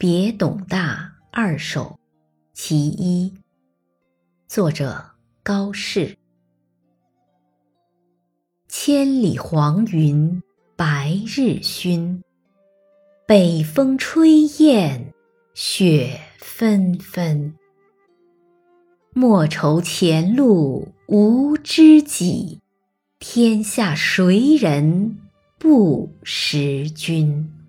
别董大二首其一。作者高适。千里黄云白日曛北风吹雁雪纷纷。莫愁前路无知己天下谁人不识君。